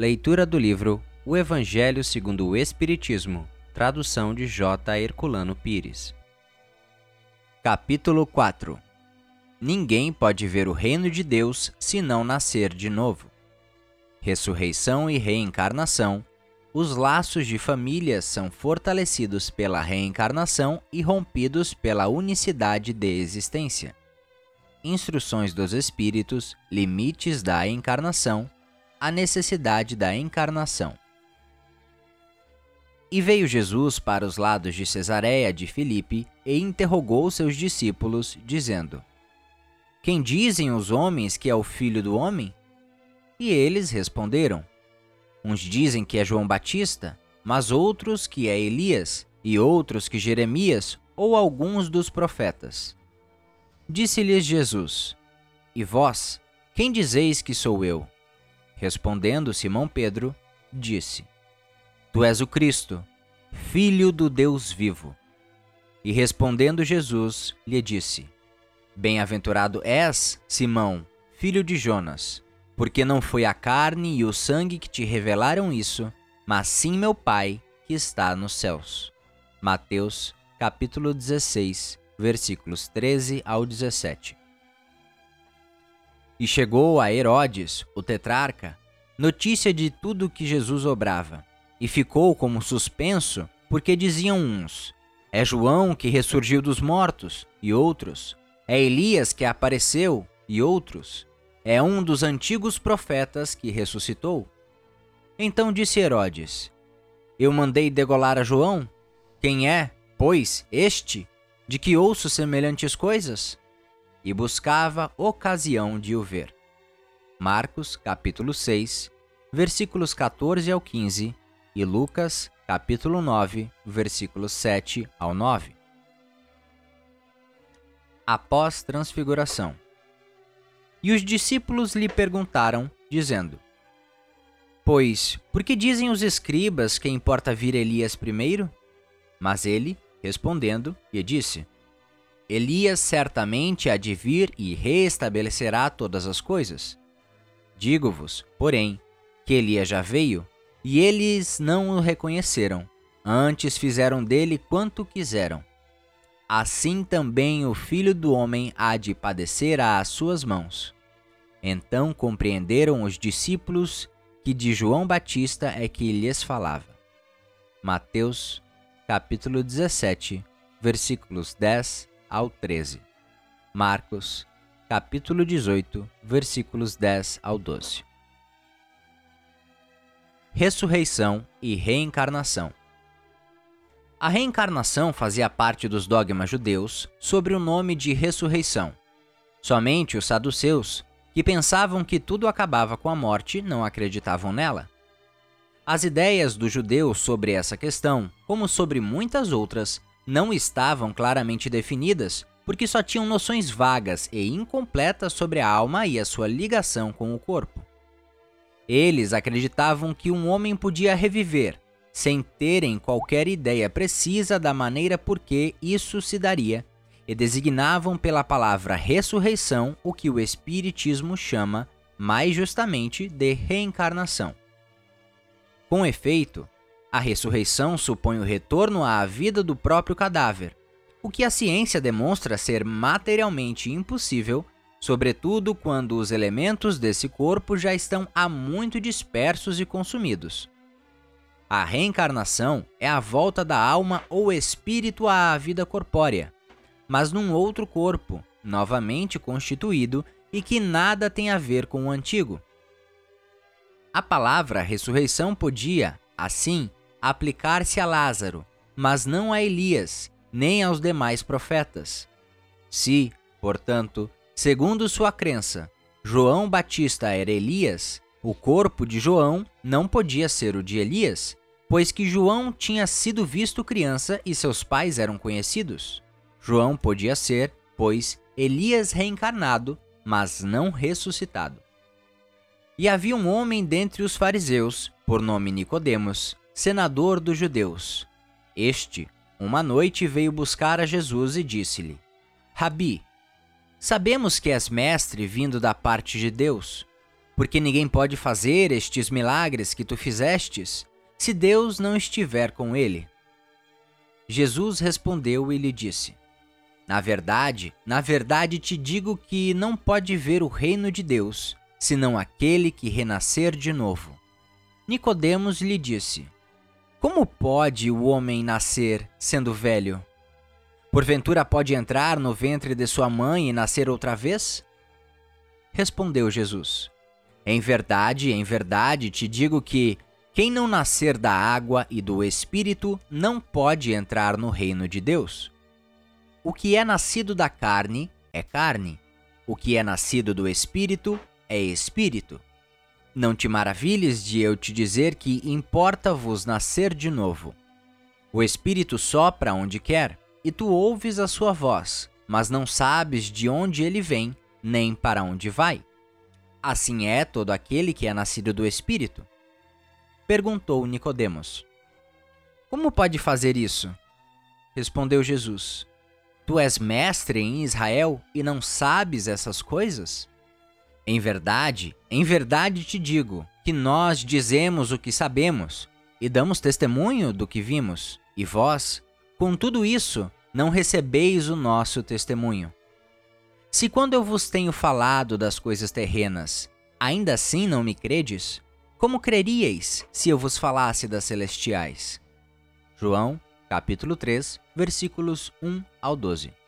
Leitura do livro O Evangelho segundo o Espiritismo, tradução de J. Herculano Pires. Capítulo 4 Ninguém pode ver o reino de Deus se não nascer de novo. Ressurreição e reencarnação. Os laços de família são fortalecidos pela reencarnação e rompidos pela unicidade de existência. Instruções dos Espíritos, limites da encarnação, a necessidade da encarnação. E veio Jesus para os lados de Cesareia de Filipe e interrogou seus discípulos, dizendo: Quem dizem os homens que é o filho do homem? E eles responderam: Uns dizem que é João Batista, mas outros que é Elias, e outros que Jeremias ou alguns dos profetas. Disse-lhes Jesus: E vós, quem dizeis que sou eu? Respondendo Simão Pedro, disse: Tu és o Cristo, filho do Deus vivo. E respondendo Jesus, lhe disse: Bem-aventurado és, Simão, filho de Jonas, porque não foi a carne e o sangue que te revelaram isso, mas sim meu Pai que está nos céus. Mateus, capítulo 16, versículos 13 ao 17. E chegou a Herodes, o tetrarca, notícia de tudo que Jesus obrava, e ficou como suspenso, porque diziam uns: É João que ressurgiu dos mortos, e outros: É Elias que apareceu, e outros: É um dos antigos profetas que ressuscitou. Então disse Herodes: Eu mandei degolar a João? Quem é, pois, este, de que ouço semelhantes coisas? E buscava ocasião de o ver. Marcos, capítulo 6, versículos 14 ao 15 e Lucas, capítulo 9, versículos 7 ao 9. Após transfiguração. E os discípulos lhe perguntaram, dizendo: Pois, por que dizem os escribas que importa vir Elias primeiro? Mas ele, respondendo, lhe disse: Elias certamente há de vir e reestabelecerá todas as coisas. Digo-vos, porém, que Elias já veio, e eles não o reconheceram, antes fizeram dele quanto quiseram. Assim também o filho do homem há de padecer às suas mãos. Então compreenderam os discípulos que de João Batista é que lhes falava. Mateus, capítulo 17, versículos 10 ao 13. Marcos, capítulo 18, versículos 10 ao 12. Ressurreição e reencarnação. A reencarnação fazia parte dos dogmas judeus sobre o nome de ressurreição. Somente os saduceus, que pensavam que tudo acabava com a morte, não acreditavam nela. As ideias dos judeus sobre essa questão, como sobre muitas outras, não estavam claramente definidas porque só tinham noções vagas e incompletas sobre a alma e a sua ligação com o corpo. Eles acreditavam que um homem podia reviver, sem terem qualquer ideia precisa da maneira por que isso se daria, e designavam pela palavra ressurreição o que o Espiritismo chama, mais justamente, de reencarnação. Com efeito, a ressurreição supõe o retorno à vida do próprio cadáver, o que a ciência demonstra ser materialmente impossível, sobretudo quando os elementos desse corpo já estão há muito dispersos e consumidos. A reencarnação é a volta da alma ou espírito à vida corpórea, mas num outro corpo, novamente constituído e que nada tem a ver com o antigo. A palavra ressurreição podia, assim, aplicar-se a Lázaro, mas não a Elias, nem aos demais profetas. Se, portanto, segundo sua crença, João Batista era Elias, o corpo de João não podia ser o de Elias, pois que João tinha sido visto criança e seus pais eram conhecidos. João podia ser, pois, Elias reencarnado, mas não ressuscitado. E havia um homem dentre os fariseus, por nome Nicodemos, senador dos judeus. Este, uma noite, veio buscar a Jesus e disse-lhe: Rabi, sabemos que és mestre vindo da parte de Deus, porque ninguém pode fazer estes milagres que tu fizestes se Deus não estiver com ele. Jesus respondeu e lhe disse: Na verdade, na verdade te digo que não pode ver o reino de Deus senão aquele que renascer de novo. Nicodemos lhe disse: Como pode o homem nascer sendo velho? Porventura pode entrar no ventre de sua mãe e nascer outra vez? Respondeu Jesus: em verdade, em verdade te digo que quem não nascer da água e do Espírito não pode entrar no reino de Deus. O que é nascido da carne é carne, o que é nascido do Espírito é Espírito. Não te maravilhes de eu te dizer que importa-vos nascer de novo. O Espírito sopra onde quer, e tu ouves a sua voz, mas não sabes de onde ele vem, nem para onde vai. Assim é todo aquele que é nascido do Espírito? Perguntou Nicodemos. Como pode fazer isso? Respondeu Jesus. Tu és mestre em Israel e não sabes essas coisas? Em verdade, em verdade te digo que nós dizemos o que sabemos e damos testemunho do que vimos, e vós, com tudo isso, não recebeis o nosso testemunho. Se quando eu vos tenho falado das coisas terrenas, ainda assim não me credes, como creríeis se eu vos falasse das celestiais? João, capítulo 3, versículos 1 ao 12.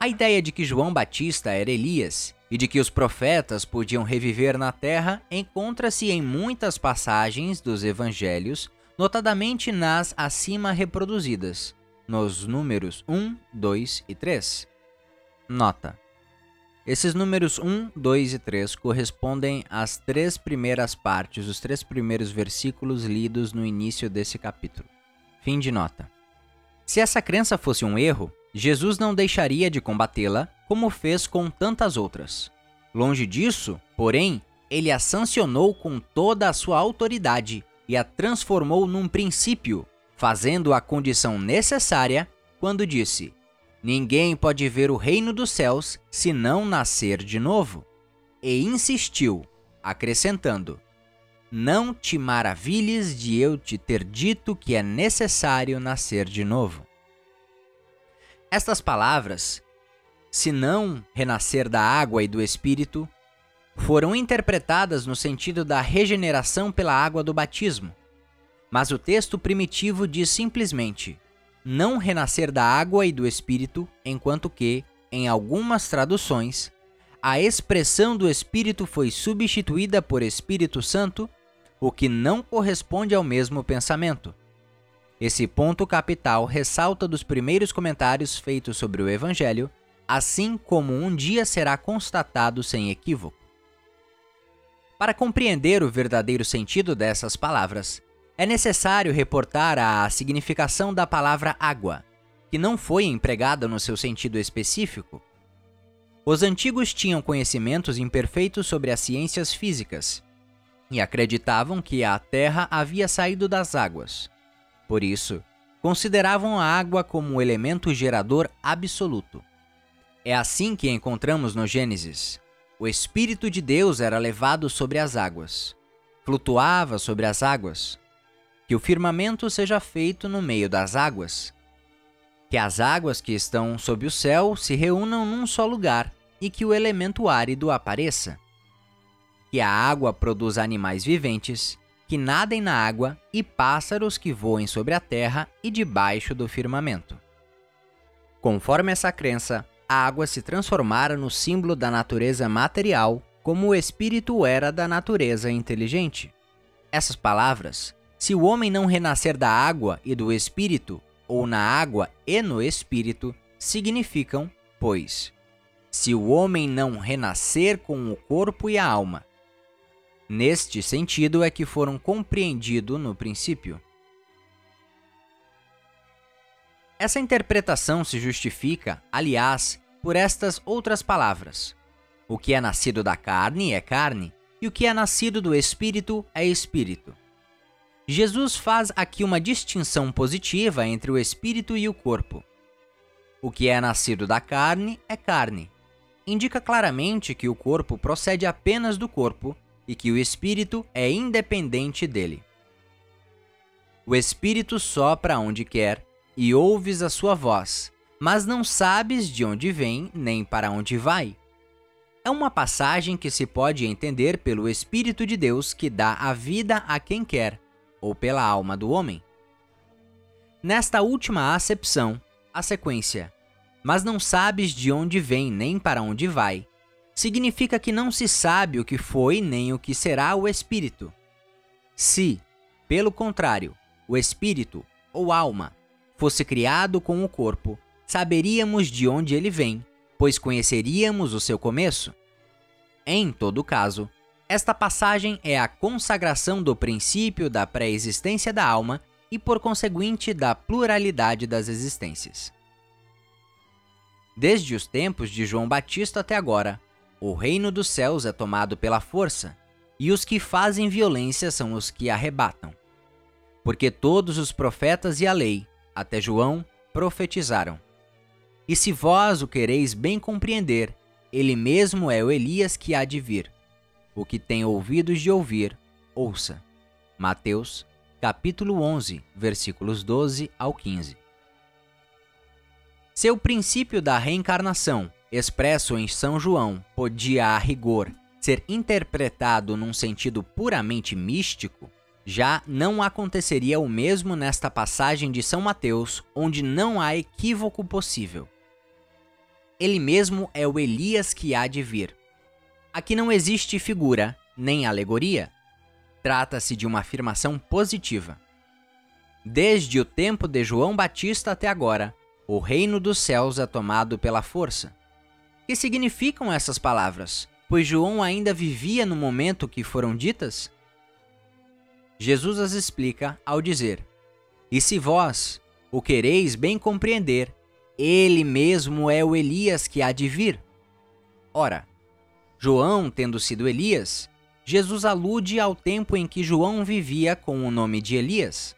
A ideia de que João Batista era Elias e de que os profetas podiam reviver na terra encontra-se em muitas passagens dos evangelhos, notadamente nas acima reproduzidas, nos números 1, 2 e 3. Nota: esses números 1, 2 e 3 correspondem às três primeiras partes, os três primeiros versículos lidos no início desse capítulo. Fim de nota. Se essa crença fosse um erro, Jesus não deixaria de combatê-la, como fez com tantas outras. Longe disso, porém, ele a sancionou com toda a sua autoridade e a transformou num princípio, fazendo a condição necessária quando disse: Ninguém pode ver o reino dos céus se não nascer de novo. E insistiu, acrescentando: Não te maravilhes de eu te ter dito que é necessário nascer de novo. Estas palavras, se não renascer da água e do espírito, foram interpretadas no sentido da regeneração pela água do batismo. Mas o texto primitivo diz simplesmente: não renascer da água e do espírito, enquanto que, em algumas traduções, a expressão do espírito foi substituída por Espírito Santo, o que não corresponde ao mesmo pensamento. Esse ponto capital ressalta dos primeiros comentários feitos sobre o Evangelho, assim como um dia será constatado sem equívoco. Para compreender o verdadeiro sentido dessas palavras, é necessário reportar a significação da palavra água, que não foi empregada no seu sentido específico. Os antigos tinham conhecimentos imperfeitos sobre as ciências físicas e acreditavam que a Terra havia saído das águas. Por isso, consideravam a água como o elemento gerador absoluto. É assim que encontramos no Gênesis. O Espírito de Deus era levado sobre as águas, flutuava sobre as águas, que o firmamento seja feito no meio das águas, que as águas que estão sob o céu se reúnam num só lugar e que o elemento árido apareça, que a água produza animais viventes, que nadem na água e pássaros que voem sobre a terra e debaixo do firmamento. Conforme essa crença, a água se transformara no símbolo da natureza material, como o espírito era da natureza inteligente. Essas palavras se o homem não renascer da água e do espírito, ou na água e no espírito, significam, pois, se o homem não renascer com o corpo e a alma. Neste sentido é que foram compreendidos no princípio. Essa interpretação se justifica, aliás, por estas outras palavras: o que é nascido da carne é carne, e o que é nascido do espírito é espírito. Jesus faz aqui uma distinção positiva entre o espírito e o corpo. O que é nascido da carne é carne, indica claramente que o corpo procede apenas do corpo e que o espírito é independente dele. O espírito sopra onde quer e ouves a sua voz, mas não sabes de onde vem nem para onde vai. É uma passagem que se pode entender pelo Espírito de Deus que dá a vida a quem quer, ou pela alma do homem. Nesta última acepção, a sequência, mas não sabes de onde vem nem para onde vai, significa que não se sabe o que foi nem o que será o Espírito. Se, pelo contrário, o Espírito, ou alma, fosse criado com o corpo, saberíamos de onde ele vem, pois conheceríamos o seu começo. Em todo caso, esta passagem é a consagração do princípio da pré-existência da alma e, por conseguinte, da pluralidade das existências. Desde os tempos de João Batista até agora, o reino dos céus é tomado pela força, e os que fazem violência são os que arrebatam. Porque todos os profetas e a lei, até João, profetizaram. E se vós o quereis bem compreender, ele mesmo é o Elias que há de vir. O que tem ouvidos de ouvir, ouça. Mateus, capítulo 11, versículos 12 ao 15. Seu princípio da reencarnação, expresso em São João, podia a rigor ser interpretado num sentido puramente místico, já não aconteceria o mesmo nesta passagem de São Mateus, onde não há equívoco possível. Ele mesmo é o Elias que há de vir. Aqui não existe figura, nem alegoria. Trata-se de uma afirmação positiva. Desde o tempo de João Batista até agora, o reino dos céus é tomado pela força. Que significam essas palavras? Pois João ainda vivia no momento que foram ditas? Jesus as explica ao dizer: E se vós o quereis bem compreender, ele mesmo é o Elias que há de vir. Ora, João tendo sido Elias, Jesus alude ao tempo em que João vivia com o nome de Elias.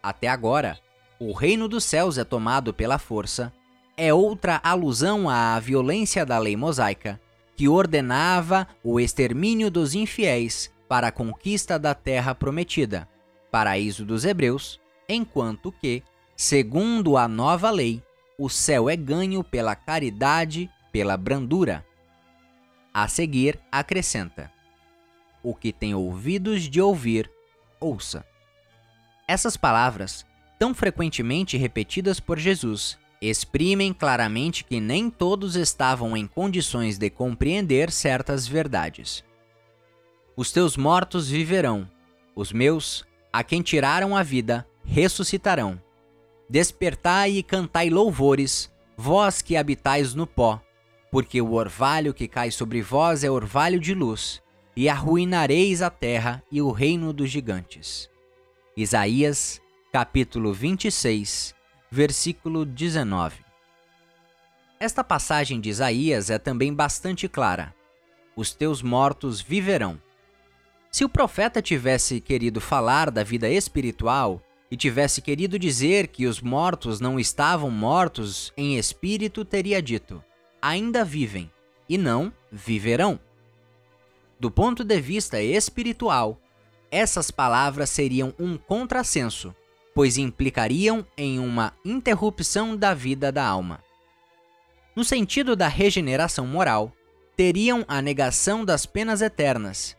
Até agora, o reino dos céus é tomado pela força, é outra alusão à violência da lei mosaica, que ordenava o extermínio dos infiéis para a conquista da terra prometida, paraíso dos hebreus, enquanto que, segundo a nova lei, o céu é ganho pela caridade, pela brandura. A seguir, acrescenta: O que tem ouvidos de ouvir, ouça. Essas palavras, tão frequentemente repetidas por Jesus, exprimem claramente que nem todos estavam em condições de compreender certas verdades. Os teus mortos viverão, os meus, a quem tiraram a vida, ressuscitarão. Despertai e cantai louvores, vós que habitais no pó, porque o orvalho que cai sobre vós é orvalho de luz, e arruinareis a terra e o reino dos gigantes. Isaías, capítulo 26, versículo 19. Esta passagem de Isaías é também bastante clara. Os teus mortos viverão. Se o profeta tivesse querido falar da vida espiritual, e tivesse querido dizer que os mortos não estavam mortos em espírito, teria dito: ainda vivem, e não viverão. Do ponto de vista espiritual, essas palavras seriam um contrassenso, pois implicariam em uma interrupção da vida da alma. No sentido da regeneração moral, teriam a negação das penas eternas,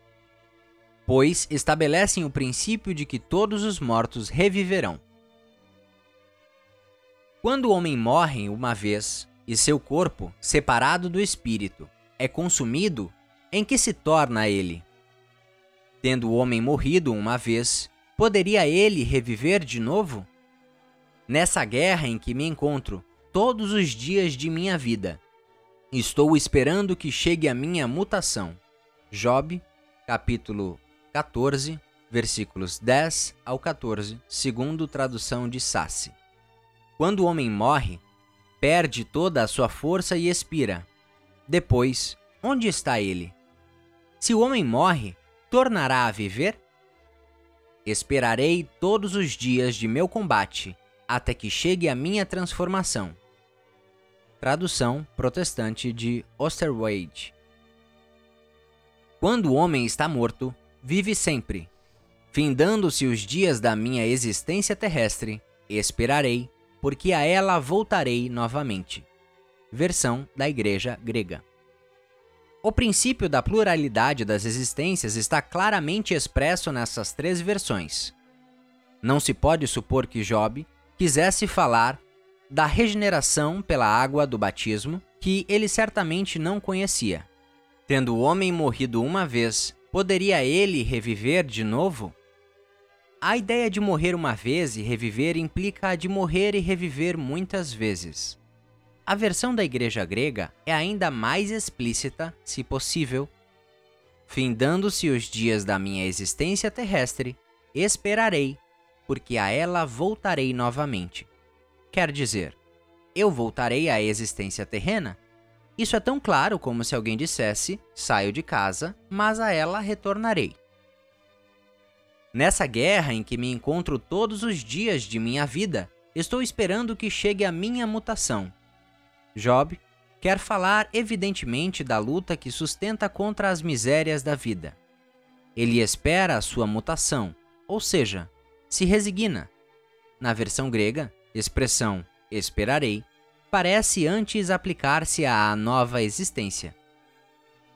pois estabelecem o princípio de que todos os mortos reviverão. Quando o homem morre uma vez e seu corpo, separado do espírito, é consumido, em que se torna ele? Tendo o homem morrido uma vez, poderia ele reviver de novo? Nessa guerra em que me encontro todos os dias de minha vida, estou esperando que chegue a minha mutação. Job, capítulo 14, versículos 10 ao 14, segundo tradução de Sassi. Quando o homem morre, perde toda a sua força e expira. Depois, onde está ele? Se o homem morre, tornará a viver? Esperarei todos os dias de meu combate, até que chegue a minha transformação. tradução protestante de Osterwage. Quando o homem está morto, vive sempre. Findando-se os dias da minha existência terrestre, esperarei, porque a ela voltarei novamente. Versão da Igreja Grega. O princípio da pluralidade das existências está claramente expresso nessas três versões. Não se pode supor que Job quisesse falar da regeneração pela água do batismo, que ele certamente não conhecia. Tendo o homem morrido uma vez, poderia ele reviver de novo? A ideia de morrer uma vez e reviver implica a de morrer e reviver muitas vezes. A versão da igreja grega é ainda mais explícita, se possível. Findando-se os dias da minha existência terrestre, esperarei, porque a ela voltarei novamente. Quer dizer, eu voltarei à existência terrena? Isso é tão claro como se alguém dissesse: saio de casa, mas a ela retornarei. Nessa guerra em que me encontro todos os dias de minha vida, estou esperando que chegue a minha mutação. Job quer falar evidentemente da luta que sustenta contra as misérias da vida. Ele espera a sua mutação, ou seja, se resigna. Na versão grega, expressão esperarei parece antes aplicar-se à nova existência.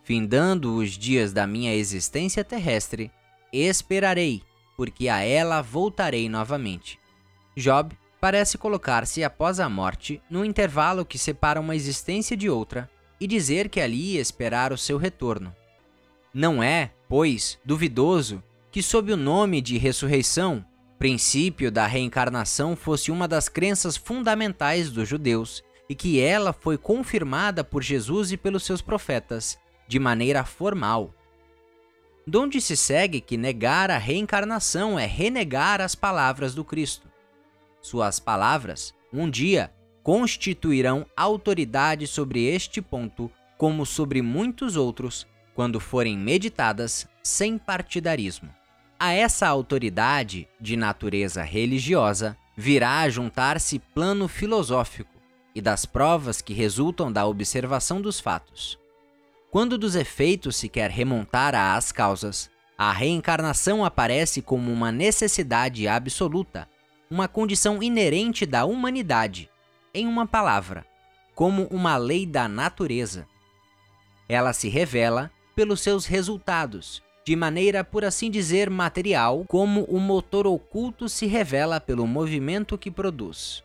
Findando os dias da minha existência terrestre, esperarei, porque a ela voltarei novamente. Job parece colocar-se após a morte no intervalo que separa uma existência de outra e dizer que ali esperar o seu retorno. Não é, pois, duvidoso que, sob o nome de ressurreição, princípio da reencarnação fosse uma das crenças fundamentais dos judeus e que ela foi confirmada por Jesus e pelos seus profetas, de maneira formal. Donde se segue que negar a reencarnação é renegar as palavras do Cristo. Suas palavras, um dia, constituirão autoridade sobre este ponto, como sobre muitos outros, quando forem meditadas sem partidarismo. A essa autoridade, de natureza religiosa, virá a juntar-se plano filosófico e das provas que resultam da observação dos fatos. Quando dos efeitos se quer remontar às causas, a reencarnação aparece como uma necessidade absoluta, uma condição inerente da humanidade, em uma palavra, como uma lei da natureza. Ela se revela pelos seus resultados de maneira, por assim dizer, material, como o motor oculto se revela pelo movimento que produz.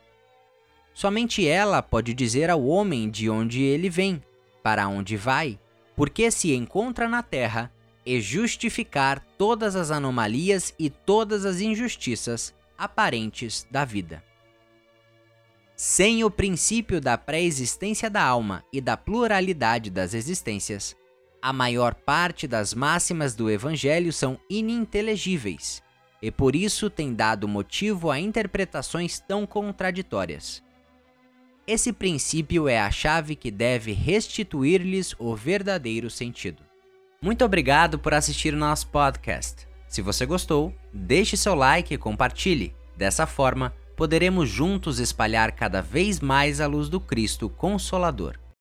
Somente ela pode dizer ao homem de onde ele vem, para onde vai, porque se encontra na terra, e justificar todas as anomalias e todas as injustiças aparentes da vida. Sem o princípio da pré-existência da alma e da pluralidade das existências, a maior parte das máximas do Evangelho são ininteligíveis e por isso tem dado motivo a interpretações tão contraditórias. Esse princípio é a chave que deve restituir-lhes o verdadeiro sentido. Muito obrigado por assistir o nosso podcast. Se você gostou, deixe seu like e compartilhe. Dessa forma, poderemos juntos espalhar cada vez mais a luz do Cristo Consolador.